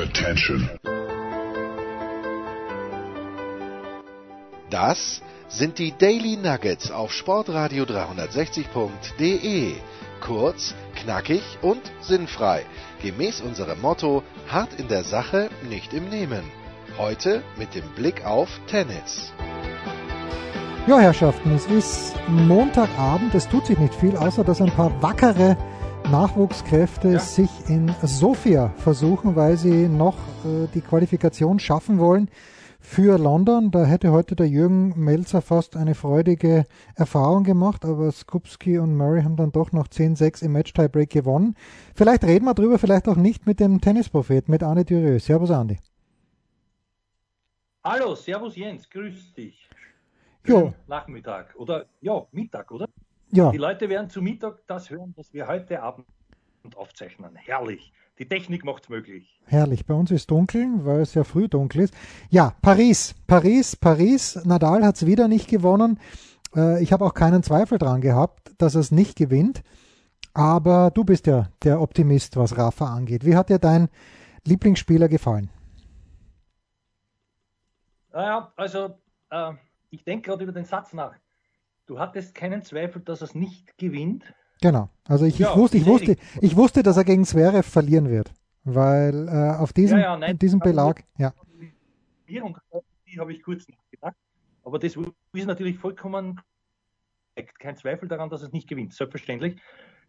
Attention. Das sind die Daily Nuggets auf Sportradio 360.de. Kurz, knackig und sinnfrei. Gemäß unserem Motto: hart in der Sache, nicht im Nehmen. Heute mit dem Blick auf Tennis. Ja, Herrschaften, es ist Montagabend. Es tut sich nicht viel, außer dass ein paar wackere Nachwuchskräfte ja. sich in Sofia versuchen, weil sie noch äh, die Qualifikation schaffen wollen für London. Da hätte heute der Jürgen Melzer fast eine freudige Erfahrung gemacht, aber Skupski und Murray haben dann doch noch 10-6 im Match-Tiebreak gewonnen. Vielleicht reden wir drüber, vielleicht auch nicht mit dem Tennisprophet, mit Arne Dürö. Servus, Andi. Hallo, Servus Jens, grüß dich. Jo. Nachmittag oder ja, Mittag, oder? Ja. Die Leute werden zu Mittag das hören, was wir heute Abend aufzeichnen. Herrlich. Die Technik macht es möglich. Herrlich. Bei uns ist dunkel, weil es ja früh dunkel ist. Ja, Paris, Paris, Paris. Nadal hat es wieder nicht gewonnen. Äh, ich habe auch keinen Zweifel dran gehabt, dass er es nicht gewinnt. Aber du bist ja der Optimist, was Rafa angeht. Wie hat dir dein Lieblingsspieler gefallen? Naja, also äh, ich denke gerade über den Satz nach. Du hattest keinen Zweifel, dass er es nicht gewinnt. Genau. Also ich, ja, ich, wusste, ich, wusste, ich wusste, dass er gegen Zverev verlieren wird. Weil äh, auf diesem, ja, ja, nein, diesem Belag, ja. Die habe ich kurz nachgedacht. Aber das ist natürlich vollkommen kein Zweifel daran, dass es nicht gewinnt, selbstverständlich.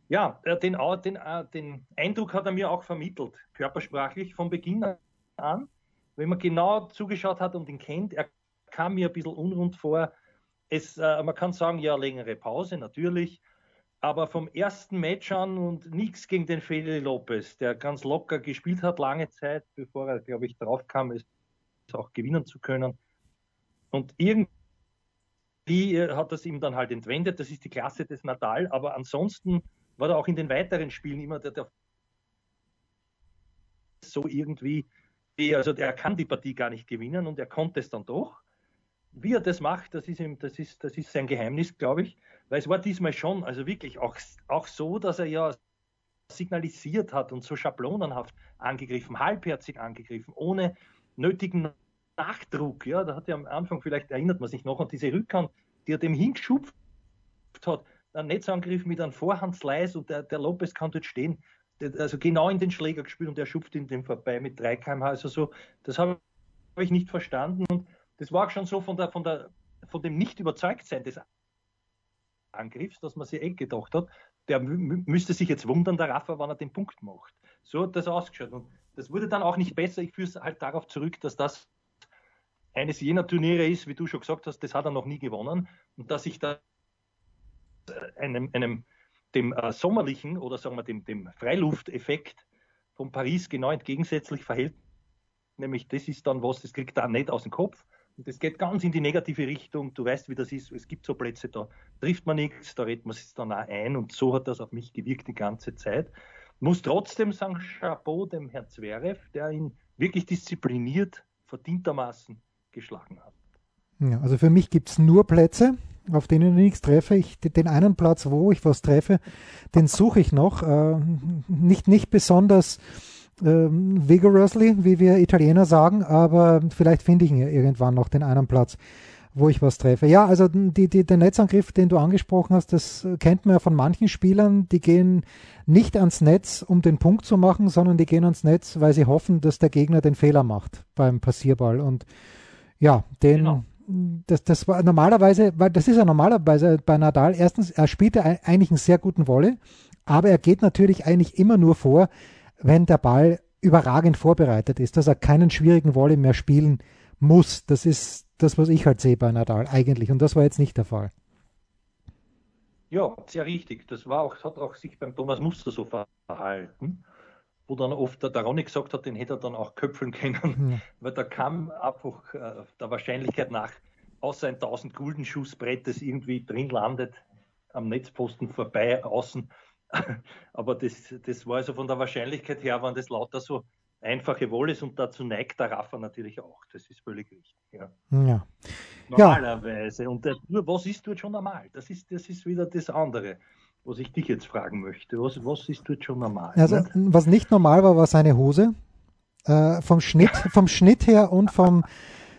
Ja, äh, den, den, äh, den Eindruck hat er mir auch vermittelt, körpersprachlich von Beginn an wenn man genau zugeschaut hat und ihn kennt, er kam mir ein bisschen unrund vor. Es, äh, man kann sagen, ja, längere Pause, natürlich. Aber vom ersten Match an und nichts gegen den Feli Lopez, der ganz locker gespielt hat, lange Zeit, bevor er, glaube ich, drauf kam, es auch gewinnen zu können. Und irgendwie äh, hat das ihm dann halt entwendet. Das ist die Klasse des Nadal. Aber ansonsten war er auch in den weiteren Spielen immer der, der so irgendwie also er kann die Partie gar nicht gewinnen und er konnte es dann doch. Wie er das macht, das ist, ihm, das ist, das ist sein Geheimnis, glaube ich. Weil es war diesmal schon, also wirklich auch, auch so, dass er ja signalisiert hat und so schablonenhaft angegriffen, halbherzig angegriffen, ohne nötigen Nachdruck. Ja, da hat er am Anfang, vielleicht erinnert man sich noch an diese Rückhand, die er dem hingeschupft hat, ein Netzangriff mit einem Vorhandsleis und der, der Lopez kann dort stehen also genau in den Schläger gespielt und er schupft in dem vorbei mit 3 km/h. Also so, das habe ich nicht verstanden. Und das war schon so von, der, von, der, von dem Nicht-Überzeugtsein des Angriffs, dass man sich eh gedacht hat, der müsste sich jetzt wundern, der Rafa, wann er den Punkt macht. So hat das ausgeschaut. Und das wurde dann auch nicht besser. Ich führe es halt darauf zurück, dass das eines jener Turniere ist, wie du schon gesagt hast, das hat er noch nie gewonnen. Und dass ich da einem, einem dem äh, sommerlichen oder sagen wir dem, dem Freilufteffekt von Paris genau entgegensätzlich verhält. Nämlich das ist dann was, das kriegt er nicht aus dem Kopf. Das geht ganz in die negative Richtung. Du weißt, wie das ist. Es gibt so Plätze, da trifft man nichts, da redet man sich dann auch ein. Und so hat das auf mich gewirkt die ganze Zeit. Muss trotzdem sagen, Chapeau dem Herrn Zverev, der ihn wirklich diszipliniert, verdientermaßen geschlagen hat. Ja, also für mich gibt es nur Plätze, auf denen ich nichts treffe. Ich, den einen Platz, wo ich was treffe, den suche ich noch. Äh, nicht, nicht besonders äh, vigorously, wie wir Italiener sagen, aber vielleicht finde ich irgendwann noch den einen Platz, wo ich was treffe. Ja, also die, die, der Netzangriff, den du angesprochen hast, das kennt man ja von manchen Spielern, die gehen nicht ans Netz, um den Punkt zu machen, sondern die gehen ans Netz, weil sie hoffen, dass der Gegner den Fehler macht beim Passierball. Und ja, den, genau das, das war normalerweise, weil das ist ja normalerweise bei Nadal, erstens, er spielt ja eigentlich einen sehr guten Wolle, aber er geht natürlich eigentlich immer nur vor, wenn der Ball überragend vorbereitet ist, dass er keinen schwierigen Wolle mehr spielen muss. Das ist das, was ich halt sehe bei Nadal eigentlich. Und das war jetzt nicht der Fall. Ja, sehr richtig. Das war auch, hat auch sich beim Thomas Muster so verhalten wo dann oft der Ronny gesagt hat, den hätte er dann auch köpfeln können, ja. weil da kam einfach äh, der Wahrscheinlichkeit nach, außer ein 1000 Gulden Schussbrett, das irgendwie drin landet, am Netzposten vorbei, außen. Aber das, das war also von der Wahrscheinlichkeit her, waren das lauter so einfache Wolles und dazu neigt der Raffer natürlich auch. Das ist völlig richtig. Ja. ja. Normalerweise. Und der, nur was ist dort schon normal? Das ist, das ist wieder das andere was ich dich jetzt fragen möchte. Was, was ist dort schon normal? Also, ne? was nicht normal war, war seine Hose. Äh, vom Schnitt, vom Schnitt her und vom,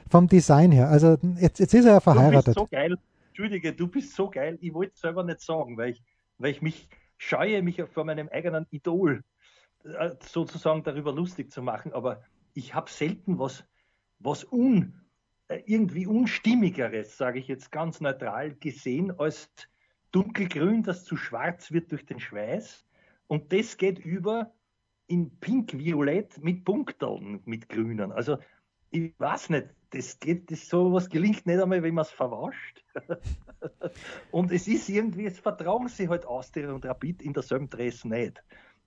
vom Design her. Also jetzt, jetzt ist er ja verheiratet. Du bist so geil. Entschuldige, du bist so geil. Ich wollte es selber nicht sagen, weil ich, weil ich mich scheue, mich vor meinem eigenen Idol äh, sozusagen darüber lustig zu machen. Aber ich habe selten was, was un, äh, irgendwie unstimmigeres, sage ich jetzt ganz neutral, gesehen als dunkelgrün, das zu schwarz wird durch den Schweiß. Und das geht über in pink-violett mit Punkteln, mit grünen. Also ich weiß nicht, das geht, das sowas gelingt nicht einmal, wenn man es verwascht. und es ist irgendwie, es vertrauen sie halt Austria und Rapid in derselben Dress nicht.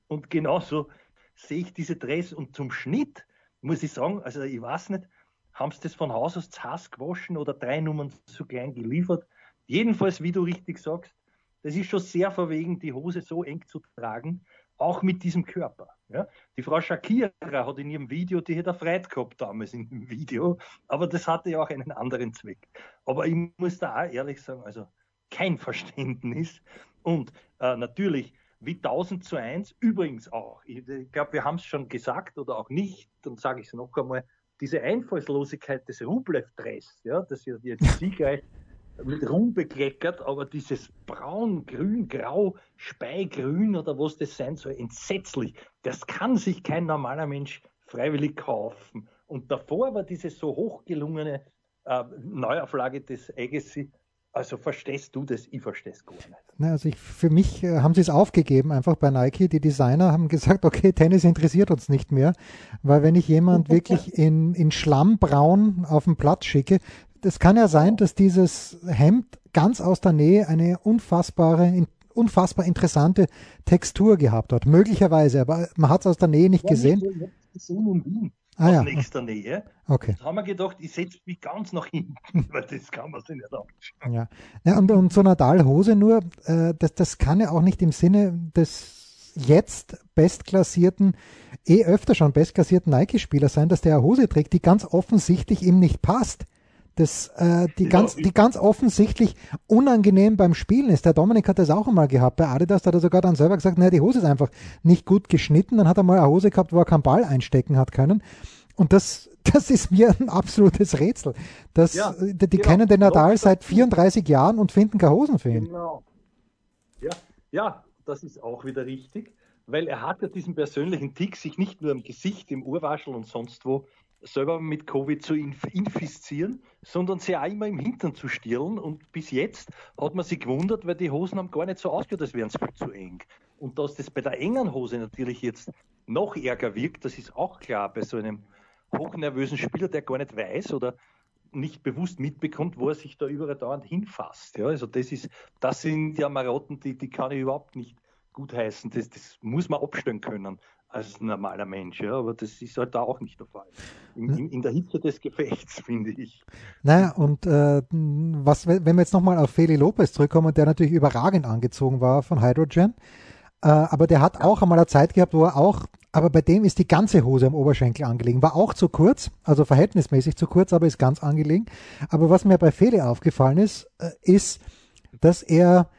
Und genauso sehe ich diese Dress und zum Schnitt muss ich sagen, also ich weiß nicht, haben sie das von Haus aus zu Hass gewaschen oder drei Nummern zu klein geliefert? Jedenfalls, wie du richtig sagst, das ist schon sehr verwegen, die Hose so eng zu tragen, auch mit diesem Körper. Ja? Die Frau Shakira hat in ihrem Video, die hätte er freit gehabt damals in dem Video, aber das hatte ja auch einen anderen Zweck. Aber ich muss da auch ehrlich sagen, also kein Verständnis und äh, natürlich wie 1000 zu 1, übrigens auch. Ich, ich glaube, wir haben es schon gesagt oder auch nicht, dann sage ich es noch einmal, diese Einfallslosigkeit des Rublev-Dress, ja, das ja jetzt siegreich mit Ruhm bekleckert, aber dieses Braun, Grün, Grau, Speigrün oder was das sein soll, entsetzlich. Das kann sich kein normaler Mensch freiwillig kaufen. Und davor war diese so hochgelungene äh, Neuauflage des Agassi also verstehst du das? Ich verstehe es gar nicht. Na, also ich, für mich äh, haben sie es aufgegeben, einfach bei Nike. Die Designer haben gesagt, okay, Tennis interessiert uns nicht mehr, weil wenn ich jemand wirklich in, in Schlammbraun auf den Platz schicke, das kann ja sein, dass dieses Hemd ganz aus der Nähe eine unfassbare, unfassbar interessante Textur gehabt hat. Möglicherweise, aber man hat es aus der Nähe nicht ja, gesehen. Ich habe gesehen in Wien ah, aus ja. nächster Nähe. Okay. Da haben wir gedacht, ich setze mich ganz nach hinten, weil das kann man sich nicht anschauen. Ja, ja und, und so Nadal-Hose nur, äh, das, das kann ja auch nicht im Sinne des jetzt bestklassierten, eh öfter schon bestklassierten Nike-Spieler sein, dass der eine Hose trägt, die ganz offensichtlich ihm nicht passt. Das, äh, die, ganz, die ganz offensichtlich unangenehm beim Spielen ist. Der Dominik hat das auch einmal gehabt bei Adidas, da hat er sogar dann selber gesagt, naja, die Hose ist einfach nicht gut geschnitten. Dann hat er mal eine Hose gehabt, wo er keinen Ball einstecken hat können. Und das, das ist mir ein absolutes Rätsel. Das, ja, die, die genau. kennen den Nadal seit 34 Jahren und finden keine Hosen für ihn. Genau. Ja, ja, das ist auch wieder richtig, weil er hat ja diesen persönlichen Tick, sich nicht nur im Gesicht, im Urwaschel und sonst wo selber mit Covid zu infizieren, sondern sie auch immer im Hintern zu stirlen. Und bis jetzt hat man sich gewundert, weil die Hosen haben gar nicht so ausgehört, als wären sie viel zu eng. Und dass das bei der engen Hose natürlich jetzt noch ärger wirkt, das ist auch klar bei so einem hochnervösen Spieler, der gar nicht weiß oder nicht bewusst mitbekommt, wo er sich da überall dauernd hinfasst. Ja, also das ist, das sind ja Marotten, die, die kann ich überhaupt nicht gutheißen. Das, das muss man abstellen können als normaler Mensch, ja, aber das ist halt da auch nicht der Fall. In, in, in der Hitze des Gefechts, finde ich. Naja, und äh, was, wenn wir jetzt nochmal auf Feli Lopez zurückkommen, der natürlich überragend angezogen war von Hydrogen, äh, aber der hat auch einmal eine Zeit gehabt, wo er auch, aber bei dem ist die ganze Hose am Oberschenkel angelegen, war auch zu kurz, also verhältnismäßig zu kurz, aber ist ganz angelegen. Aber was mir bei Feli aufgefallen ist, äh, ist, dass er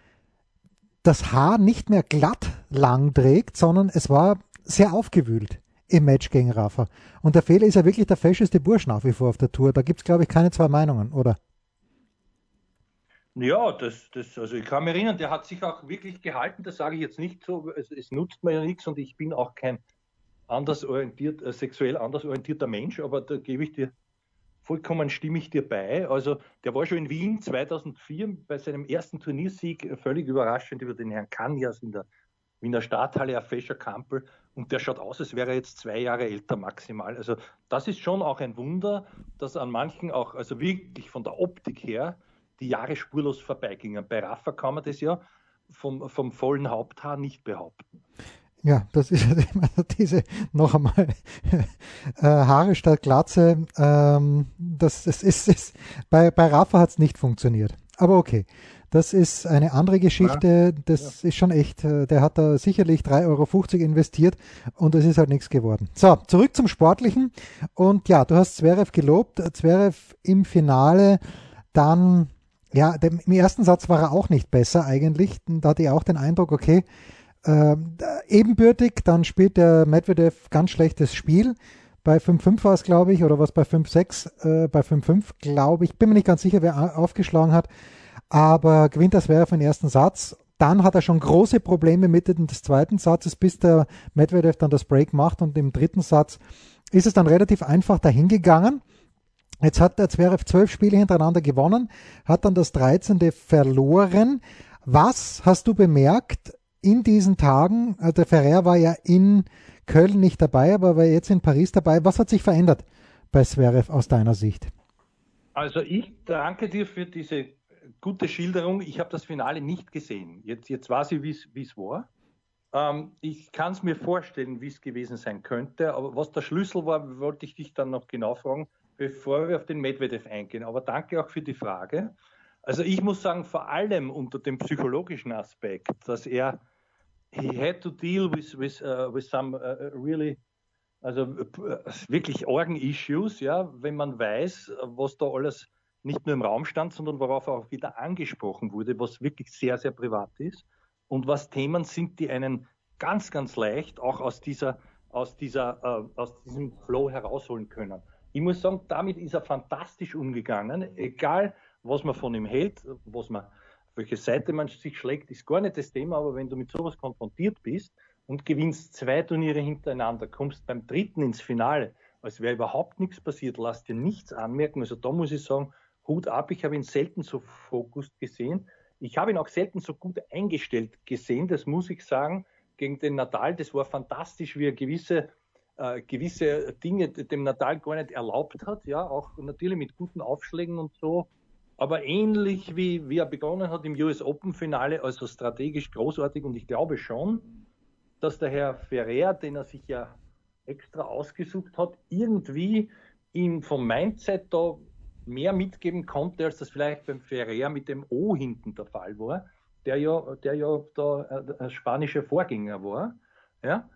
das Haar nicht mehr glatt lang trägt, sondern es war sehr aufgewühlt im Match gegen Rafa. Und der Fehler ist ja wirklich der fescheste Bursch nach wie vor auf der Tour. Da gibt es, glaube ich, keine zwei Meinungen, oder? Ja, das, das, also ich kann mich erinnern, der hat sich auch wirklich gehalten, das sage ich jetzt nicht so, es, es nutzt mir ja nichts und ich bin auch kein anders orientiert, äh, sexuell anders orientierter Mensch, aber da gebe ich dir vollkommen stimme dir bei. Also der war schon in Wien 2004 bei seinem ersten Turniersieg völlig überraschend über den Herrn Kanjas in der Wiener Stadthalle auf Fescher Kampel und der schaut aus, als wäre er jetzt zwei Jahre älter maximal. Also das ist schon auch ein Wunder, dass an manchen auch, also wirklich von der Optik her, die Jahre spurlos vorbeigingen. Bei Rafa kann man das ja vom, vom vollen Haupthaar nicht behaupten. Ja, das ist immer diese, noch einmal, äh, Haare statt Glatze, ähm, das, das ist, ist bei, bei Rafa hat es nicht funktioniert. Aber okay. Das ist eine andere Geschichte. Das ja. ist schon echt. Äh, der hat da sicherlich 3,50 Euro investiert und es ist halt nichts geworden. So, zurück zum Sportlichen. Und ja, du hast Zverev gelobt. Zverev im Finale dann, ja, im ersten Satz war er auch nicht besser eigentlich. Da hatte ich auch den Eindruck, okay, äh, ebenbürtig, dann spielt der Medvedev ganz schlechtes Spiel. bei 5-5 war es, glaube ich, oder was bei 5-6, äh, bei 5-5, glaube ich, bin mir nicht ganz sicher, wer aufgeschlagen hat, aber gewinnt das für den ersten Satz. Dann hat er schon große Probleme Mitte des zweiten Satzes, bis der Medvedev dann das Break macht und im dritten Satz ist es dann relativ einfach dahingegangen. Jetzt hat der Zverev zwölf Spiele hintereinander gewonnen, hat dann das 13. verloren. Was hast du bemerkt in diesen Tagen? Also der Ferrer war ja in Köln nicht dabei, aber war jetzt in Paris dabei. Was hat sich verändert bei Zverev aus deiner Sicht? Also ich danke dir für diese gute Schilderung. Ich habe das Finale nicht gesehen. Jetzt, jetzt weiß ich, wie es war. Ähm, ich kann es mir vorstellen, wie es gewesen sein könnte. Aber was der Schlüssel war, wollte ich dich dann noch genau fragen, bevor wir auf den Medvedev eingehen. Aber danke auch für die Frage. Also ich muss sagen, vor allem unter dem psychologischen Aspekt, dass er he had to deal with, with, uh, with some uh, really also uh, wirklich Organ-Issues, ja, wenn man weiß, was da alles nicht nur im Raum stand, sondern worauf auch wieder angesprochen wurde, was wirklich sehr, sehr privat ist und was Themen sind, die einen ganz, ganz leicht auch aus dieser, aus dieser, äh, aus diesem Flow herausholen können. Ich muss sagen, damit ist er fantastisch umgegangen, egal was man von ihm hält, was man, welche Seite man sich schlägt, ist gar nicht das Thema, aber wenn du mit sowas konfrontiert bist und gewinnst zwei Turniere hintereinander, kommst beim dritten ins Finale, als wäre überhaupt nichts passiert, lass dir nichts anmerken. Also da muss ich sagen, Hut ab, ich habe ihn selten so fokussiert gesehen. Ich habe ihn auch selten so gut eingestellt gesehen, das muss ich sagen, gegen den Natal. Das war fantastisch, wie er gewisse, äh, gewisse Dinge dem Natal gar nicht erlaubt hat. Ja, auch natürlich mit guten Aufschlägen und so. Aber ähnlich wie, wie er begonnen hat im US Open Finale, also strategisch großartig. Und ich glaube schon, dass der Herr Ferrer, den er sich ja extra ausgesucht hat, irgendwie ihm vom Mindset da mehr mitgeben konnte, als das vielleicht beim Ferrer mit dem O hinten der Fall war, der ja, der ja der, der spanische Vorgänger war. Ja?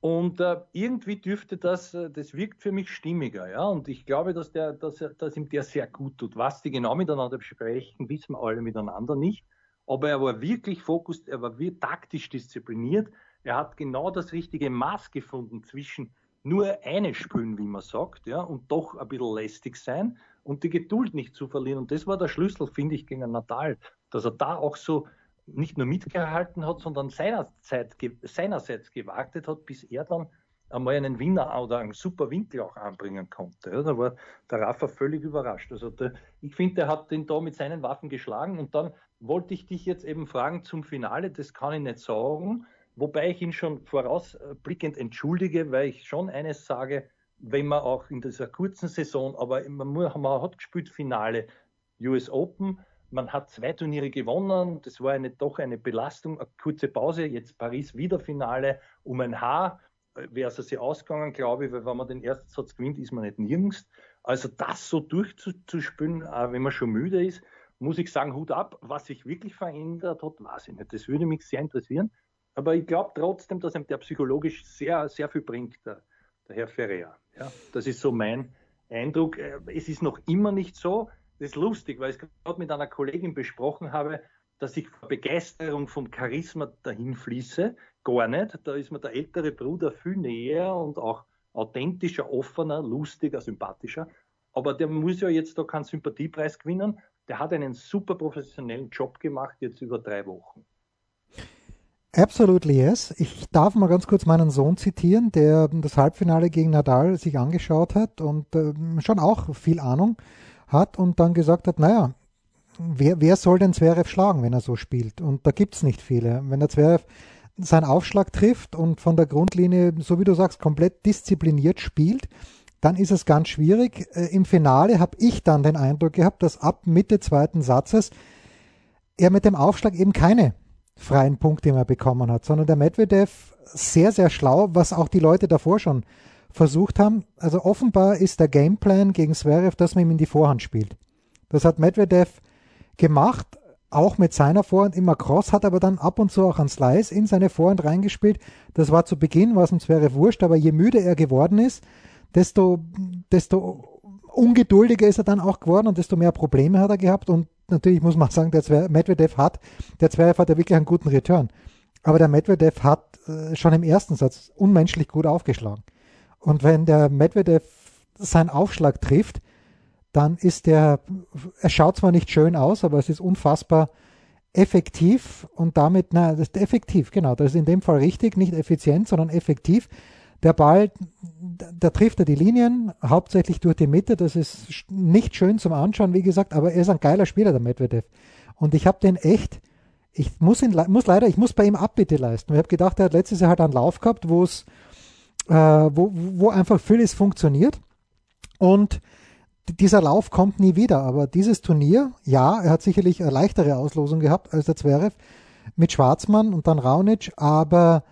Und äh, irgendwie dürfte das, äh, das wirkt für mich stimmiger, ja. Und ich glaube, dass der, dass, dass ihm der sehr gut tut. Was die genau miteinander besprechen, wissen wir alle miteinander nicht. Aber er war wirklich fokussiert, er war wirklich taktisch diszipliniert. Er hat genau das richtige Maß gefunden zwischen nur eine Spülen, wie man sagt, ja, und doch ein bisschen lästig sein und die Geduld nicht zu verlieren. Und das war der Schlüssel, finde ich, gegen Natal, dass er da auch so nicht nur mitgehalten hat, sondern seinerzeit, seinerseits gewartet hat, bis er dann einmal einen Winner oder einen super Winkel auch anbringen konnte. Da war der Rafa völlig überrascht. Also der, ich finde, er hat den da mit seinen Waffen geschlagen und dann wollte ich dich jetzt eben fragen zum Finale, das kann ich nicht sagen, wobei ich ihn schon vorausblickend entschuldige, weil ich schon eines sage, wenn man auch in dieser kurzen Saison, aber man, man hat gespielt Finale US Open, man hat zwei Turniere gewonnen, das war eine, doch eine Belastung, eine kurze Pause, jetzt Paris wieder Finale um ein Haar, wäre es also ausgegangen, glaube ich, weil wenn man den ersten Satz gewinnt, ist man nicht nirgends. Also das so durchzuspielen, wenn man schon müde ist, muss ich sagen, Hut ab. Was sich wirklich verändert hat, weiß ich nicht. Das würde mich sehr interessieren. Aber ich glaube trotzdem, dass ihm der psychologisch sehr, sehr viel bringt, der, der Herr Ferrer. Ja, das ist so mein Eindruck. Äh, es ist noch immer nicht so. Das ist lustig, weil ich gerade mit einer Kollegin besprochen habe, dass ich vor Begeisterung vom Charisma dahin fließe. Gar nicht. Da ist mir der ältere Bruder viel näher und auch authentischer, offener, lustiger, sympathischer. Aber der muss ja jetzt da keinen Sympathiepreis gewinnen. Der hat einen super professionellen Job gemacht, jetzt über drei Wochen. Absolutely yes. Ich darf mal ganz kurz meinen Sohn zitieren, der das Halbfinale gegen Nadal sich angeschaut hat und äh, schon auch viel Ahnung hat und dann gesagt hat, naja, wer, wer soll denn Zverev schlagen, wenn er so spielt? Und da gibt es nicht viele. Wenn der Zverev seinen Aufschlag trifft und von der Grundlinie, so wie du sagst, komplett diszipliniert spielt, dann ist es ganz schwierig. Äh, Im Finale habe ich dann den Eindruck gehabt, dass ab Mitte zweiten Satzes er mit dem Aufschlag eben keine freien Punkt, den er bekommen hat, sondern der Medvedev sehr, sehr schlau, was auch die Leute davor schon versucht haben. Also offenbar ist der Gameplan gegen Zverev, dass man ihm in die Vorhand spielt. Das hat Medvedev gemacht, auch mit seiner Vorhand immer cross, hat aber dann ab und zu auch an Slice in seine Vorhand reingespielt. Das war zu Beginn, es dem Zverev wurscht, aber je müde er geworden ist, desto, desto ungeduldiger ist er dann auch geworden und desto mehr Probleme hat er gehabt und natürlich muss man sagen, der Zwer Medvedev hat, der Zverev hat ja wirklich einen guten Return. Aber der Medvedev hat äh, schon im ersten Satz unmenschlich gut aufgeschlagen. Und wenn der Medvedev seinen Aufschlag trifft, dann ist der, er schaut zwar nicht schön aus, aber es ist unfassbar effektiv und damit, na, das ist effektiv, genau, das ist in dem Fall richtig, nicht effizient, sondern effektiv. Der Ball, da trifft er die Linien, hauptsächlich durch die Mitte, das ist nicht schön zum Anschauen, wie gesagt, aber er ist ein geiler Spieler, der Medvedev. Und ich habe den echt, ich muss ihn, muss leider, ich muss bei ihm Abbitte leisten. Ich habe gedacht, er hat letztes Jahr halt einen Lauf gehabt, wo es, äh, wo, wo einfach vieles funktioniert. Und dieser Lauf kommt nie wieder, aber dieses Turnier, ja, er hat sicherlich eine leichtere Auslosung gehabt als der Zverev mit Schwarzmann und dann Raunic, aber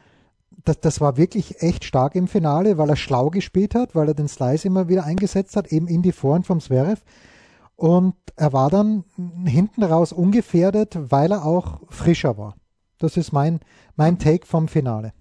das, das war wirklich echt stark im Finale, weil er schlau gespielt hat, weil er den Slice immer wieder eingesetzt hat, eben in die Vorhand vom Zverev. Und er war dann hinten raus ungefährdet, weil er auch frischer war. Das ist mein, mein Take vom Finale.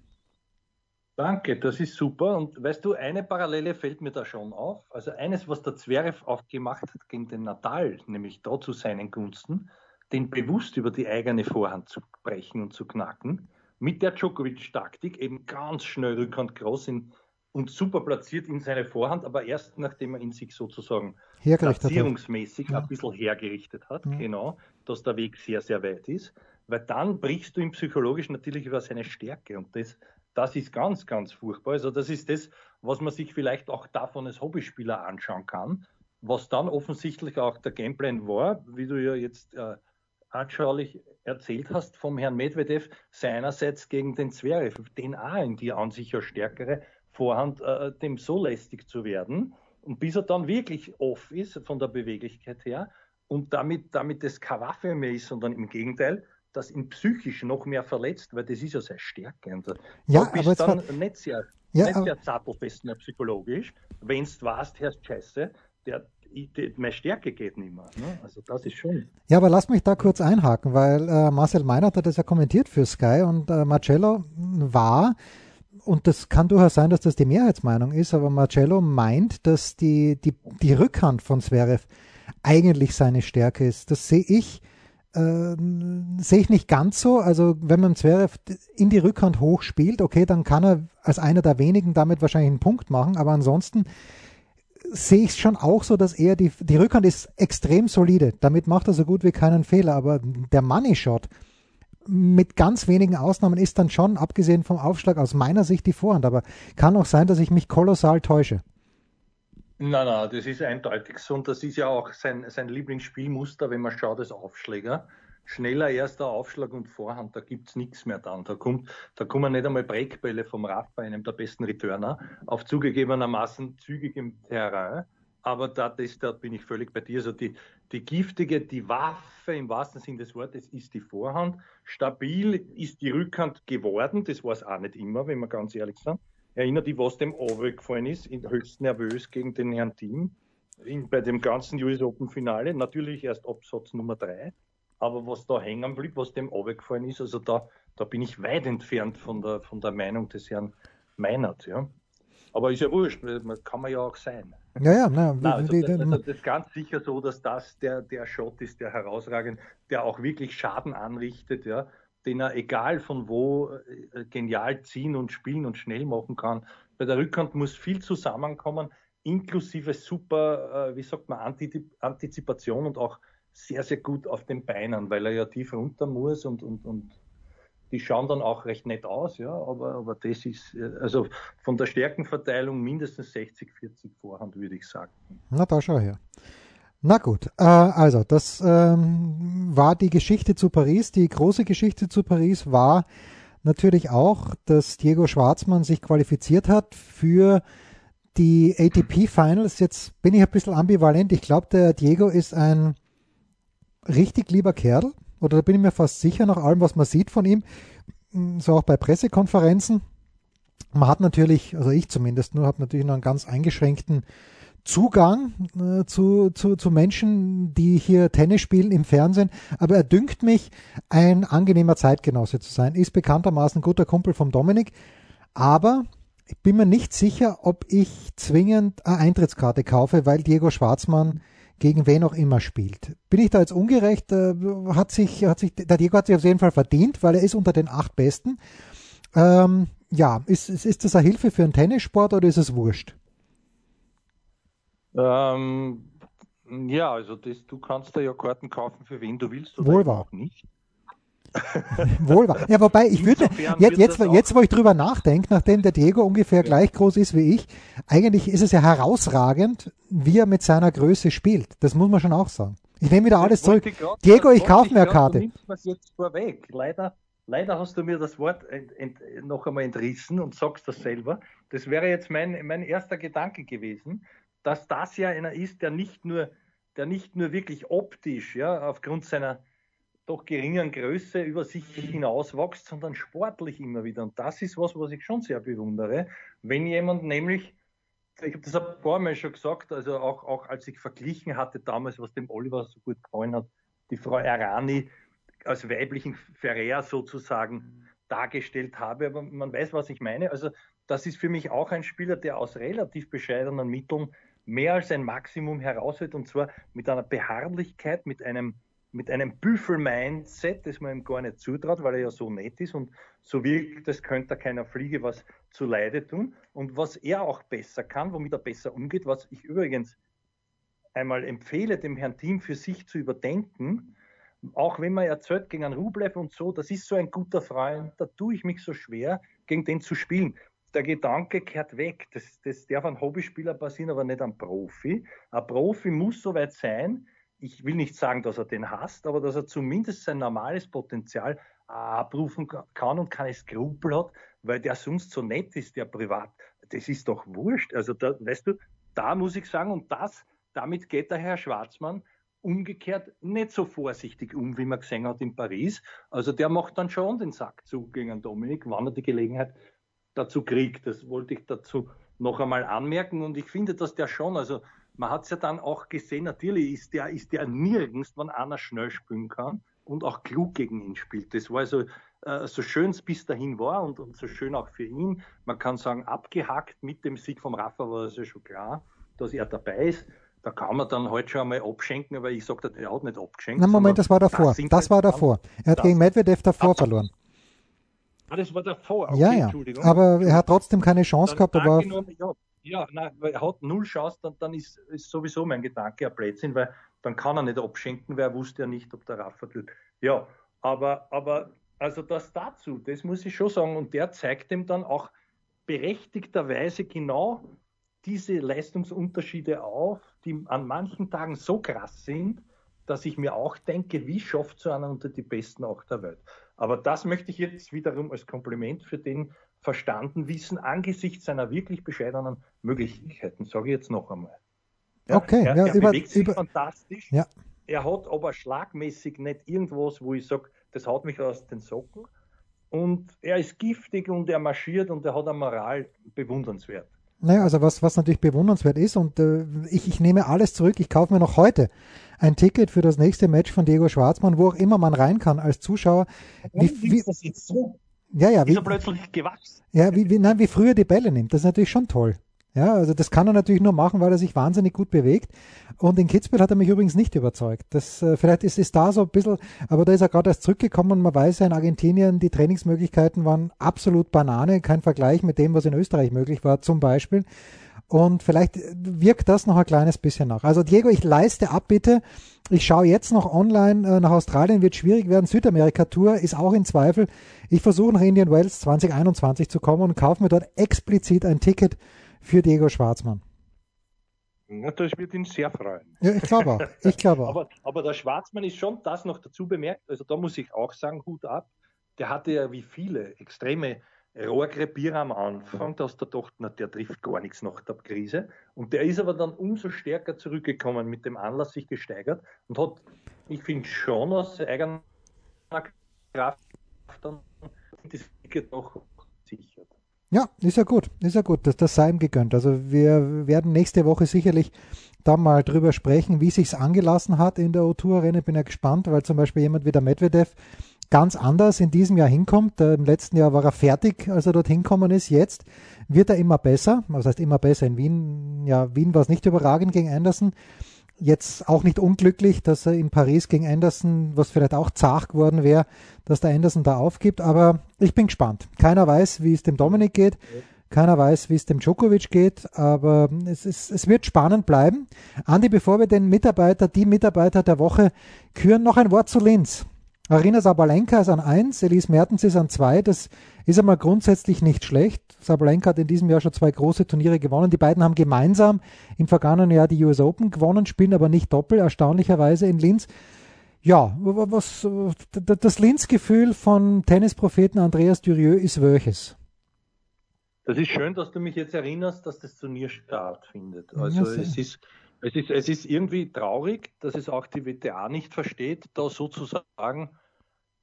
Danke, das ist super. Und weißt du, eine Parallele fällt mir da schon auf. Also eines, was der Zverev auch gemacht hat gegen den Natal, nämlich da zu seinen Gunsten, den bewusst über die eigene Vorhand zu brechen und zu knacken, mit der Djokovic-Taktik eben ganz schnell Rückhand groß in, und super platziert in seine Vorhand, aber erst nachdem er in sich sozusagen platzierungsmäßig ja. ein bisschen hergerichtet hat, ja. genau, dass der Weg sehr, sehr weit ist, weil dann brichst du ihm psychologisch natürlich über seine Stärke und das das ist ganz, ganz furchtbar. Also das ist das, was man sich vielleicht auch davon als Hobbyspieler anschauen kann, was dann offensichtlich auch der Gameplan war, wie du ja jetzt äh, anschaulich erzählt hast vom Herrn Medvedev, seinerseits gegen den Zverev, den in die an sich ja stärkere Vorhand, äh, dem so lästig zu werden. Und bis er dann wirklich off ist von der Beweglichkeit her und damit, damit das keine Waffe mehr ist, sondern im Gegenteil, das ihn psychisch noch mehr verletzt, weil das ist ja seine Stärke. Und ja, du bist aber dann nicht sehr, ja, nicht sehr sattelfest mehr psychologisch, wenn du weißt, Herr Scheiße, der, meine Stärke geht nicht mehr. Ne? Also das ist schon. Ja, aber lass mich da kurz einhaken, weil äh, Marcel Meinert hat das ja kommentiert für Sky und äh, Marcello war, und das kann durchaus sein, dass das die Mehrheitsmeinung ist, aber Marcello meint, dass die, die, die Rückhand von Zverev eigentlich seine Stärke ist. Das sehe ich äh, sehe ich nicht ganz so. Also wenn man Zverev in die Rückhand hoch spielt, okay, dann kann er als einer der wenigen damit wahrscheinlich einen Punkt machen, aber ansonsten sehe ich es schon auch so, dass er die, die Rückhand ist extrem solide. Damit macht er so gut wie keinen Fehler, aber der Money Shot mit ganz wenigen Ausnahmen ist dann schon, abgesehen vom Aufschlag, aus meiner Sicht die Vorhand. Aber kann auch sein, dass ich mich kolossal täusche. Nein, nein, das ist eindeutig so und das ist ja auch sein, sein Lieblingsspielmuster, wenn man schaut, als Aufschläger. Schneller erster Aufschlag und Vorhand, da gibt es nichts mehr dann. Da, kommt, da kommen nicht einmal Breakbälle vom Raff bei einem der besten Returner auf zugegebenermaßen zügigem Terrain. Aber da, das, da bin ich völlig bei dir. Also die, die giftige, die Waffe im wahrsten Sinne des Wortes ist die Vorhand. Stabil ist die Rückhand geworden. Das war es auch nicht immer, wenn wir ganz ehrlich sind erinnert dich, was dem gefallen ist, höchst nervös gegen den Herrn Team in, bei dem ganzen US Open Finale. Natürlich erst Absatz Nummer drei. Aber was da hängen blieb, was dem gefallen ist, also da, da bin ich weit entfernt von der, von der Meinung des Herrn Meinert. Ja. Aber ist ja wurscht, kann man ja auch sein. Ja, ja, na, Nein, also, das, also das ist ganz sicher so, dass das der, der Shot ist, der herausragend, der auch wirklich Schaden anrichtet, ja den er egal von wo äh, genial ziehen und spielen und schnell machen kann. Bei der Rückhand muss viel zusammenkommen, inklusive super, äh, wie sagt man, Antizipation und auch sehr, sehr gut auf den Beinen, weil er ja tief runter muss und, und, und die schauen dann auch recht nett aus, ja, aber, aber das ist, äh, also von der Stärkenverteilung mindestens 60, 40 Vorhand, würde ich sagen. Na, da schau her. Na gut, äh, also das ähm, war die Geschichte zu Paris. Die große Geschichte zu Paris war natürlich auch, dass Diego Schwarzmann sich qualifiziert hat für die ATP Finals. Jetzt bin ich ein bisschen ambivalent. Ich glaube, der Diego ist ein richtig lieber Kerl. Oder da bin ich mir fast sicher, nach allem, was man sieht von ihm. So auch bei Pressekonferenzen. Man hat natürlich, also ich zumindest nur, habe natürlich noch einen ganz eingeschränkten Zugang äh, zu, zu, zu Menschen, die hier Tennis spielen im Fernsehen, aber er dünkt mich, ein angenehmer Zeitgenosse zu sein. Ist bekanntermaßen guter Kumpel vom Dominik, aber ich bin mir nicht sicher, ob ich zwingend eine Eintrittskarte kaufe, weil Diego Schwarzmann gegen wen auch immer spielt. Bin ich da jetzt ungerecht? Äh, hat sich, hat sich, der Diego hat sich auf jeden Fall verdient, weil er ist unter den acht Besten. Ähm, Ja, ist, ist, ist das eine Hilfe für einen Tennissport oder ist es wurscht? Ähm, ja, also das, du kannst da ja Karten kaufen, für wen du willst oder Wohl auch nicht. Wohl wahr. Ja, wobei, ich würde, jetzt, jetzt, jetzt, wo ich drüber nachdenke, nachdem der Diego ungefähr gleich groß ist wie ich, eigentlich ist es ja herausragend, wie er mit seiner Größe spielt. Das muss man schon auch sagen. Ich nehme wieder alles zurück. ich grad- Diego, ich kaufe mir eine Karte. Du nimmst jetzt vorweg. Leider, leider hast du mir das Wort ent, ent, noch einmal entrissen und sagst das selber. Das wäre jetzt mein, mein erster Gedanke gewesen, dass das ja einer ist, der nicht nur, der nicht nur wirklich optisch, ja, aufgrund seiner doch geringen Größe über sich hinauswächst, sondern sportlich immer wieder. Und das ist was, was ich schon sehr bewundere. Wenn jemand nämlich ich habe das ein paar Mal schon gesagt, also auch, auch als ich verglichen hatte damals, was dem Oliver so gut gefallen hat, die Frau Arani als weiblichen Ferrer sozusagen dargestellt habe, aber man weiß, was ich meine. Also das ist für mich auch ein Spieler, der aus relativ bescheidenen Mitteln mehr als ein Maximum herausholt und zwar mit einer Beharrlichkeit, mit einem mit einem Büffel-Mindset, das man ihm gar nicht zutraut, weil er ja so nett ist und so wirkt, das könnte er keiner Fliege was zu Leide tun. Und was er auch besser kann, womit er besser umgeht, was ich übrigens einmal empfehle, dem Herrn Team für sich zu überdenken, auch wenn man erzählt gegen einen Rublev und so, das ist so ein guter Freund, da tue ich mich so schwer, gegen den zu spielen. Der Gedanke kehrt weg. Das, das darf ein Hobbyspieler passieren, aber nicht ein Profi. Ein Profi muss soweit sein, ich will nicht sagen, dass er den hasst, aber dass er zumindest sein normales Potenzial abrufen kann und keine Skrupel hat, weil der sonst so nett ist, der privat. Das ist doch wurscht. Also da, weißt du, da muss ich sagen, und das, damit geht der Herr Schwarzmann umgekehrt nicht so vorsichtig um, wie man gesehen hat in Paris. Also der macht dann schon den Sack zu gegen Dominik, wann er die Gelegenheit dazu kriegt. Das wollte ich dazu noch einmal anmerken. Und ich finde, dass der schon, also man hat es ja dann auch gesehen, natürlich ist der, ist der nirgends, wann einer schnell spielen kann und auch klug gegen ihn spielt. Das war also äh, so schön es bis dahin war und, und, so schön auch für ihn. Man kann sagen, abgehackt mit dem Sieg vom Rafa war es ja schon klar, dass er dabei ist. Da kann man dann heute schon einmal abschenken, aber ich sage, er hat nicht abgeschenkt. Na Moment, das war davor. Das, das war davor. Er hat gegen Medvedev davor verloren. Ah, das war davor. Okay, ja, ja. Aber er hat trotzdem keine Chance dann gehabt. Aber ja, ja, nein, weil er hat null Chance, dann, dann ist, ist sowieso mein Gedanke ein Blödsinn, weil dann kann er nicht abschenken, weil er wusste ja nicht, ob der Rafa tut. Ja, aber, aber also das dazu, das muss ich schon sagen. Und der zeigt ihm dann auch berechtigterweise genau diese Leistungsunterschiede auf, die an manchen Tagen so krass sind, dass ich mir auch denke, wie schafft so einer unter die Besten auch der Welt. Aber das möchte ich jetzt wiederum als Kompliment für den verstanden wissen, angesichts seiner wirklich bescheidenen Möglichkeiten, sage ich jetzt noch einmal. Ja, okay, er, ja, er über, bewegt sich über, fantastisch. Ja. Er hat aber schlagmäßig nicht irgendwas, wo ich sage, das haut mich aus den Socken. Und er ist giftig und er marschiert und er hat eine Moral bewundernswert. Naja, also was, was natürlich bewundernswert ist und äh, ich, ich nehme alles zurück, ich kaufe mir noch heute ein Ticket für das nächste Match von Diego Schwarzmann, wo auch immer man rein kann als Zuschauer. Wie, wie, das jetzt so? Ja, ja, wie, ist er plötzlich gewachsen? Ja, wie, wie, nein, wie früher die Bälle nimmt, das ist natürlich schon toll. Ja, also das kann er natürlich nur machen, weil er sich wahnsinnig gut bewegt. Und in Kitzbühel hat er mich übrigens nicht überzeugt. Das, äh, vielleicht ist es da so ein bisschen, aber da ist er gerade erst zurückgekommen und man weiß ja in Argentinien, die Trainingsmöglichkeiten waren absolut Banane, kein Vergleich mit dem, was in Österreich möglich war, zum Beispiel. Und vielleicht wirkt das noch ein kleines bisschen nach. Also Diego, ich leiste ab bitte. Ich schaue jetzt noch online äh, nach Australien, wird schwierig werden. Südamerika-Tour ist auch in Zweifel. Ich versuche nach Indian Wells 2021 zu kommen und kaufe mir dort explizit ein Ticket für Diego Schwarzmann. Ja, das wird ihn sehr freuen. Ja, ich glaube auch. Ich glaube auch. aber, aber der Schwarzmann ist schon das noch dazu bemerkt. Also da muss ich auch sagen, Hut ab. Der hatte ja wie viele extreme Rohrkrepierer am Anfang, dass der dachte, na, der trifft gar nichts nach der Krise. Und der ist aber dann umso stärker zurückgekommen, mit dem Anlass sich gesteigert und hat, ich finde schon aus eigener Kraft dann das Ticket noch sichert. Ja, ist ja gut, ist ja gut, das, das sei ihm gegönnt. Also wir werden nächste Woche sicherlich da mal drüber sprechen, wie sich's angelassen hat in der O2 Arena. Bin ja gespannt, weil zum Beispiel jemand wie der Medvedev ganz anders in diesem Jahr hinkommt. Im letzten Jahr war er fertig, als er dort hinkommen ist. Jetzt wird er immer besser. Was heißt immer besser? In Wien, ja, Wien war es nicht überragend gegen Anderson. jetzt auch nicht unglücklich, dass er in Paris gegen Anderson, was vielleicht auch zart geworden wäre, dass der Anderson da aufgibt. Aber ich bin gespannt. Keiner weiß, wie es dem Dominik geht. Keiner weiß, wie es dem Djokovic geht, aber es, ist, es wird spannend bleiben. Andi, bevor wir den Mitarbeiter, die Mitarbeiter der Woche küren, noch ein Wort zu Linz. Arina Sabalenka ist an 1, Elise Mertens ist an 2. Das ist einmal grundsätzlich nicht schlecht. Sabalenka hat in diesem Jahr schon zwei große Turniere gewonnen. Die beiden haben gemeinsam im vergangenen Jahr die US Open gewonnen, spielen aber nicht doppelt, erstaunlicherweise in Linz. Ja, was, das Linz-Gefühl von Tennispropheten Andreas Dürieu ist welches? Das ist schön, dass du mich jetzt erinnerst, dass das Turnier stattfindet. Also ja, es ist, es ist, es ist irgendwie traurig, dass es auch die WTA nicht versteht, da sozusagen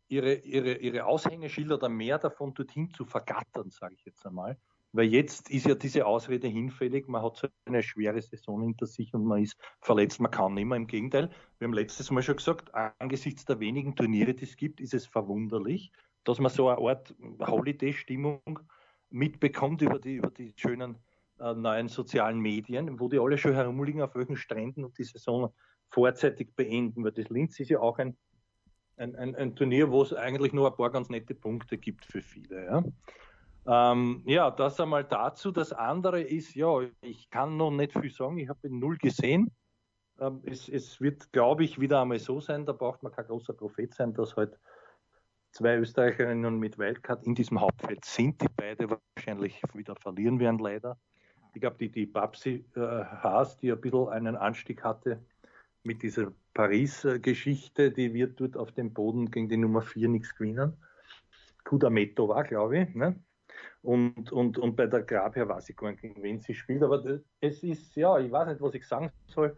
ihre, ihre, ihre Aushängeschilder oder mehr davon dorthin zu vergattern, sage ich jetzt einmal. Weil jetzt ist ja diese Ausrede hinfällig, man hat so eine schwere Saison hinter sich und man ist verletzt, man kann nicht mehr. Im Gegenteil, wir haben letztes Mal schon gesagt, angesichts der wenigen Turniere, die es gibt, ist es verwunderlich, dass man so eine Art Holiday-Stimmung mitbekommt über die, über die schönen äh, neuen sozialen Medien, wo die alle schon herumliegen, auf welchen Stränden und die Saison vorzeitig beenden. Weil das Linz ist ja auch ein, ein, ein, ein, Turnier, wo es eigentlich nur ein paar ganz nette Punkte gibt für viele. Ja, ähm, ja das einmal dazu. Das andere ist, ja, ich kann noch nicht viel sagen, ich habe null gesehen. Ähm, es, es, wird, glaube ich, wieder einmal so sein, da braucht man kein großer Prophet sein, dass halt zwei Österreicherinnen mit Wildcard in diesem Hauptfeld sind, die beide wahrscheinlich wieder verlieren werden, leider. Ich glaube, die, die Babsi äh, Haas, die ein bisschen einen Anstieg hatte mit dieser Paris-Geschichte, die wird dort auf dem Boden gegen die Nummer 4 nichts gewinnen. Kudameto war, glaube ich. Ne? Und, und, und bei der Grabherr weiß ich gar nicht, gegen wen sie spielt. Aber es ist, ja, ich weiß nicht, was ich sagen soll.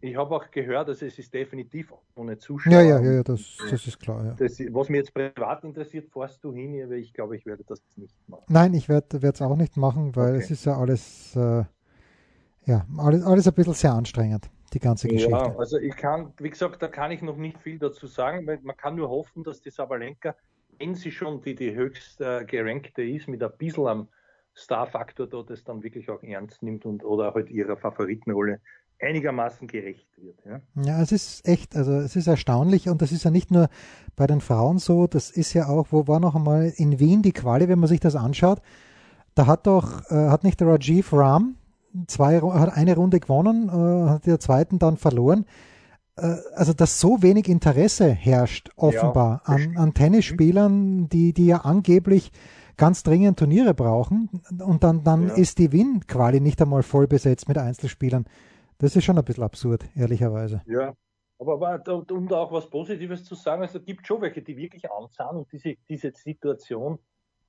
Ich habe auch gehört, dass es ist definitiv ohne Zuschauer. Ja, ja, ja, das, das ist klar. Ja. Das, was mich jetzt privat interessiert, fährst du hin, aber ich glaube, ich werde das nicht machen. Nein, ich werde es auch nicht machen, weil okay. es ist ja alles, äh, ja, alles, alles ein bisschen sehr anstrengend, die ganze Geschichte. Ja, also ich kann, wie gesagt, da kann ich noch nicht viel dazu sagen, weil man kann nur hoffen, dass die Sabalenka, wenn sie schon die, die höchst äh, gerankte ist, mit ein bisschen am Star-Faktor da das dann wirklich auch ernst nimmt und oder halt ihrer Favoritenrolle einigermaßen gerecht wird. Ja. ja, es ist echt, also es ist erstaunlich und das ist ja nicht nur bei den Frauen so, das ist ja auch, wo war noch einmal in Wien die Quali, wenn man sich das anschaut, da hat doch, äh, hat nicht der Rajiv Ram zwei, hat eine Runde gewonnen, äh, hat der zweiten dann verloren. Äh, also, dass so wenig Interesse herrscht, offenbar, ja, an, an Tennisspielern, die, die ja angeblich ganz dringend Turniere brauchen und dann, dann ja. ist die Wien-Quali nicht einmal voll besetzt mit Einzelspielern. Das ist schon ein bisschen absurd, ehrlicherweise. Ja, aber, um da auch was Positives zu sagen, also es gibt schon welche, die wirklich ansahen und diese, diese Situation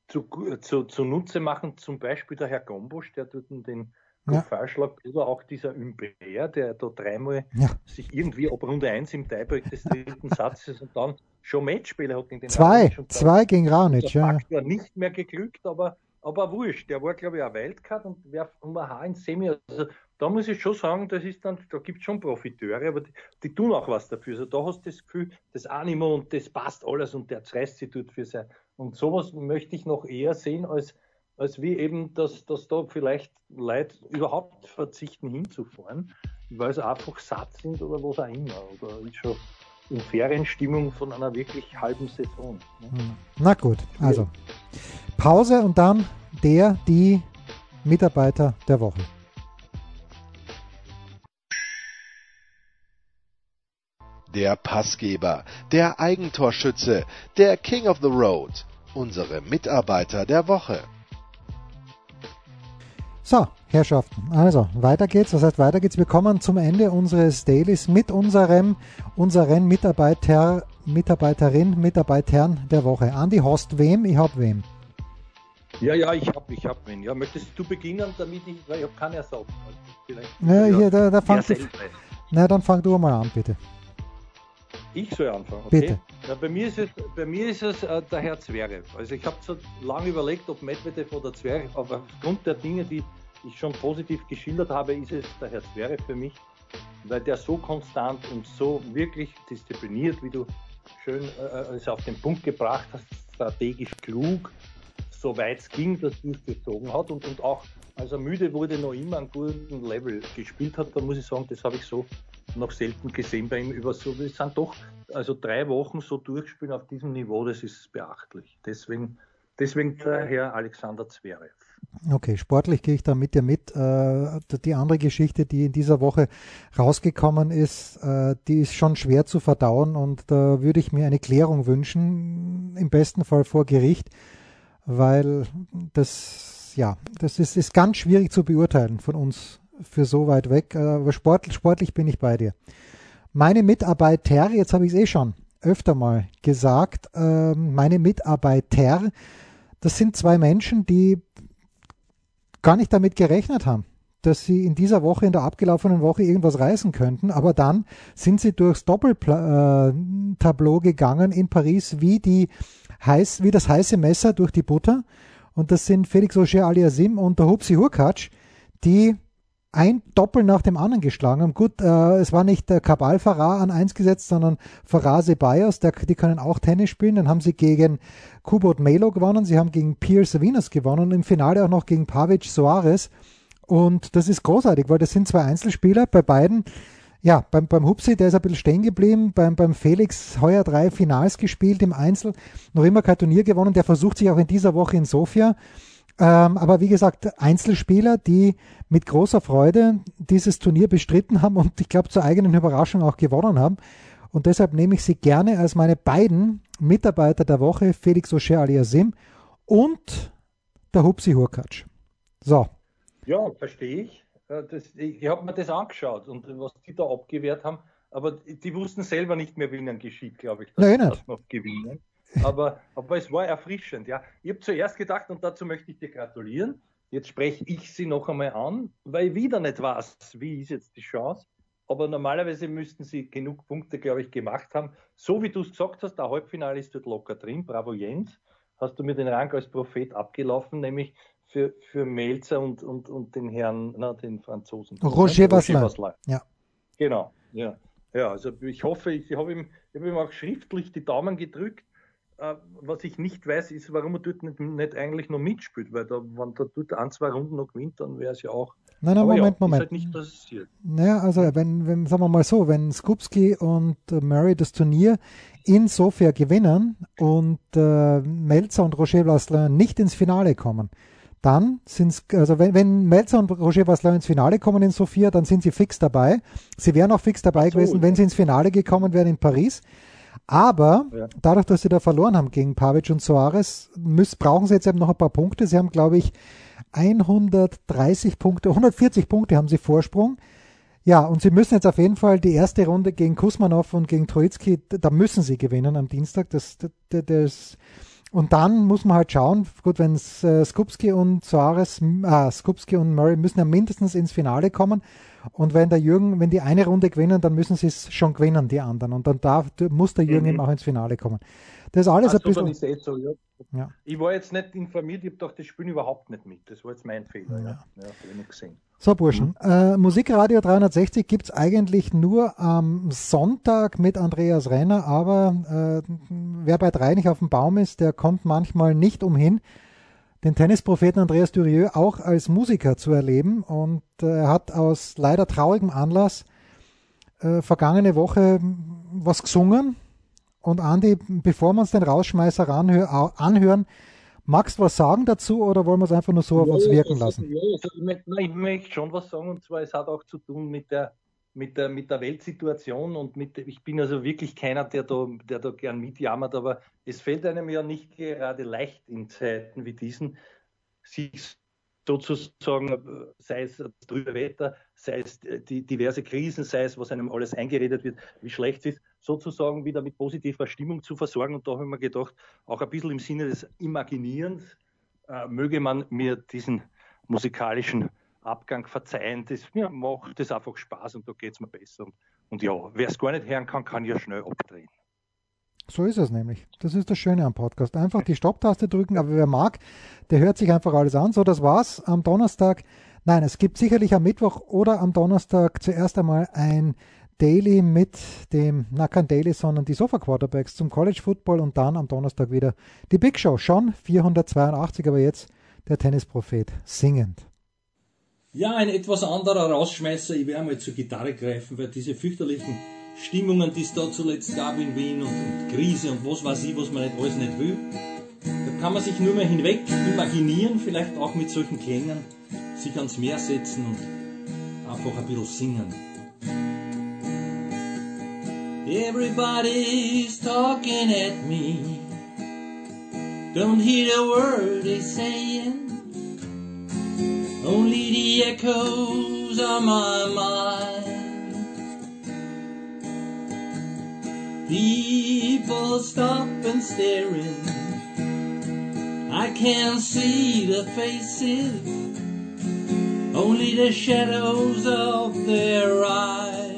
zu, zu, zunutze machen, zum Beispiel der Herr Gombosch, der dort den ja. Fahrschlag oder auch dieser Umber, der da dreimal ja. sich irgendwie ab Runde 1 im Tiebreak des dritten Satzes und dann schon Matchspiele hat gegen den Zwei, zwei gegen Raonic, ja. ja. nicht mehr geglückt, aber, aber wurscht. Der war, glaube ich, ein Wildcard und wer um ein Haar ins Semi. Also da muss ich schon sagen, das ist dann, da gibt es schon Profiteure, aber die, die, tun auch was dafür. Also da hast du das Gefühl, das Animo und das passt alles und der zerreißt sich tut für sein. Und sowas möchte ich noch eher sehen, als, als wie eben, dass, dass da vielleicht Leute überhaupt verzichten hinzufahren, weil sie einfach satt sind oder was auch immer. Oder ist schon in Ferienstimmung von einer wirklich halben Saison. Ne? Na gut, also Pause und dann der, die Mitarbeiter der Woche. der Passgeber, der Eigentorschütze, der King of the Road, unsere Mitarbeiter der Woche. So, Herrschaften, also weiter geht's. Was heißt weiter geht's? Wir kommen zum Ende unseres Dailies mit unserem unseren Mitarbeiter, Mitarbeiterin, Mitarbeitern der Woche. Andi, hast wem? Ich hab wem. Ja, ja, ich hab, ich hab wen. Ja, möchtest du beginnen, damit ich, weil ich kann ja sagen. Vielleicht, ja, hier, da, da fang du, na, dann fang du mal an, bitte. Ich soll anfangen, okay? Bitte. Ja, bei mir ist es, bei mir ist es äh, der Herr Zverev. Also ich habe so lange überlegt, ob Medvedev oder Zverev, aber aufgrund der Dinge, die ich schon positiv geschildert habe, ist es der Herr Zverev für mich, weil der so konstant und so wirklich diszipliniert, wie du schön äh, es auf den Punkt gebracht hast, strategisch klug, soweit es ging, das durchgezogen hat und, und auch als er müde wurde, noch immer einen guten Level gespielt hat, da muss ich sagen, das habe ich so noch selten gesehen bei ihm über so. Wir sind doch, also drei Wochen so durchspielen auf diesem Niveau, das ist beachtlich. Deswegen, deswegen der Herr Alexander Zverev. Okay, sportlich gehe ich da mit dir mit. Äh, die andere Geschichte, die in dieser Woche rausgekommen ist, äh, die ist schon schwer zu verdauen und da würde ich mir eine Klärung wünschen, im besten Fall vor Gericht, weil das, ja, das ist, ist ganz schwierig zu beurteilen von uns für so weit weg. Äh, aber sport, sportlich bin ich bei dir. Meine Mitarbeiter, jetzt habe ich es eh schon öfter mal gesagt, meine Mitarbeiter, das sind zwei Menschen, die gar nicht damit gerechnet haben, dass sie in dieser Woche, in der abgelaufenen Woche irgendwas reißen könnten. Aber dann sind sie durchs Doppeltableau gegangen in Paris wie, die heiß, wie das heiße Messer durch die Butter. Und das sind Felix Auger aliasim und der Hupsi Hurkacz, die ein Doppel nach dem anderen geschlagen haben. Gut, äh, es war nicht der Kabal Farah an eins gesetzt, sondern Farah Ceballos, der, die können auch Tennis spielen. Dann haben sie gegen Kubot Melo gewonnen, sie haben gegen Pierre Savinas gewonnen und im Finale auch noch gegen Pavic Soares. Und das ist großartig, weil das sind zwei Einzelspieler bei beiden. Ja, beim, beim Hupsi, der ist ein bisschen stehen geblieben, beim, beim Felix heuer drei Finals gespielt im Einzel, noch immer kein Turnier gewonnen, der versucht sich auch in dieser Woche in Sofia. Ähm, aber wie gesagt, Einzelspieler, die mit großer Freude dieses Turnier bestritten haben und ich glaube zur eigenen Überraschung auch gewonnen haben. Und deshalb nehme ich sie gerne als meine beiden Mitarbeiter der Woche, Felix O'Shea aliasim und der Hupsi Hurkacz. So. Ja, verstehe ich. Äh, das, ich habe mir das angeschaut und was die da abgewehrt haben, aber die wussten selber nicht mehr, wie ihnen geschieht, glaube ich, dass Nein, sie das noch gewinnen. Aber, aber es war erfrischend, ja. Ich habe zuerst gedacht, und dazu möchte ich dir gratulieren, jetzt spreche ich sie noch einmal an, weil ich wieder nicht weiß, wie ist jetzt die Chance. Aber normalerweise müssten sie genug Punkte, glaube ich, gemacht haben. So wie du es gesagt hast, der Halbfinale ist dort locker drin. Bravo Jens. Hast du mir den Rang als Prophet abgelaufen, nämlich für, für Melzer und, und, und den Herrn, na, den Franzosen. Roger Vasselin. Ja. Genau, ja. Ja, also ich hoffe, ich habe ihm, hab ihm auch schriftlich die Daumen gedrückt was ich nicht weiß, ist, warum er dort nicht, nicht eigentlich noch mitspielt, weil da, wenn er dort ein, zwei Runden noch gewinnt, dann wäre es ja auch. Nein, nein, Moment, ja, Moment. Ist halt nicht passiert. Naja, also wenn, wenn, sagen wir mal so, wenn Skupski und äh, Murray das Turnier in Sofia gewinnen und äh, Melzer und Roger Vasselin nicht ins Finale kommen, dann sind also wenn, wenn Melzer und Roger Vasselin ins Finale kommen in Sofia, dann sind sie fix dabei. Sie wären auch fix dabei so, gewesen, wenn sie ins Finale gekommen wären in Paris. Aber ja. dadurch, dass sie da verloren haben gegen Pavic und Soares, müssen, brauchen sie jetzt eben noch ein paar Punkte. Sie haben, glaube ich, 130 Punkte, 140 Punkte haben sie Vorsprung. Ja, und sie müssen jetzt auf jeden Fall die erste Runde gegen Kusmanov und gegen Troitsky, da müssen sie gewinnen am Dienstag. Das, das, das, und dann muss man halt schauen, gut, wenn äh, Skupski und Soares, äh, Skupski und Murray müssen ja mindestens ins Finale kommen. Und wenn der Jürgen, wenn die eine Runde gewinnen, dann müssen sie es schon gewinnen, die anderen. Und dann darf, muss der Jürgen mhm. eben auch ins Finale kommen. Das ist alles also, ein bisschen. So, ja. Ja. Ich war jetzt nicht informiert, ich habe gedacht, das spielen überhaupt nicht mit. Das war jetzt mein Fehler. Ja. Ja, nicht gesehen. So, Burschen. Mhm. Äh, Musikradio 360 gibt es eigentlich nur am Sonntag mit Andreas Renner, aber äh, wer bei drei nicht auf dem Baum ist, der kommt manchmal nicht umhin, den Tennispropheten Andreas Durieux auch als Musiker zu erleben. Und äh, er hat aus leider traurigem Anlass äh, vergangene Woche was gesungen. Und Andi, bevor wir uns den Rausschmeißer anhör anhören, magst du was sagen dazu oder wollen wir es einfach nur so auf uns wirken lassen? Ja, also ich, möchte, ich möchte schon was sagen und zwar, es hat auch zu tun mit der mit der, mit der Weltsituation und mit, ich bin also wirklich keiner, der da, der da gern mitjammert, aber es fällt einem ja nicht gerade leicht in Zeiten wie diesen, sich sozusagen, sei es das trübe Wetter, sei es die diverse Krisen, sei es, was einem alles eingeredet wird, wie schlecht es ist, sozusagen wieder mit positiver Stimmung zu versorgen. Und da habe ich mir gedacht, auch ein bisschen im Sinne des Imaginierens, äh, möge man mir diesen musikalischen Abgang verzeihen. Das mir macht das einfach Spaß und da geht es mir besser. Und, und ja, wer es gar nicht hören kann, kann ja schnell abdrehen. So ist es nämlich. Das ist das Schöne am Podcast. Einfach die Stopptaste drücken, aber wer mag, der hört sich einfach alles an. So, das war's am Donnerstag. Nein, es gibt sicherlich am Mittwoch oder am Donnerstag zuerst einmal ein Daily mit dem, na kein Daily, sondern die Sofa Quarterbacks zum College Football und dann am Donnerstag wieder die Big Show. Schon 482, aber jetzt der Tennisprophet singend. Ja, ein etwas anderer Rausschmeißer. Ich werde mal zur Gitarre greifen, weil diese fürchterlichen Stimmungen, die es da zuletzt gab in Wien und, und Krise und was weiß ich, was man nicht alles nicht will, da kann man sich nur mehr hinweg imaginieren, vielleicht auch mit solchen Klängen, sich ans Meer setzen und einfach ein bisschen singen. Everybody's talking at me. Don't hear a word they're saying. Only the echoes of my mind. People stop and staring. I can't see the faces, only the shadows of their eyes.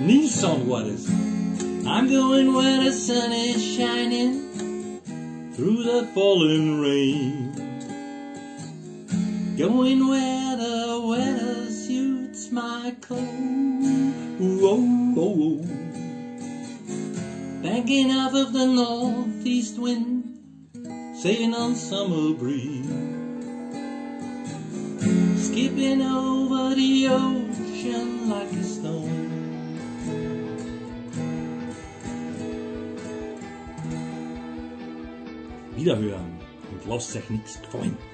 Nissan, what is? it? I'm going where the sun is shining through the falling rain. Going where the weather suits my clothes. Whoa, whoa, whoa. Banking off of the northeast wind, sailing on summer breeze. Skipping over the ocean like a stone. Wiederhören und euch nichts gefallen.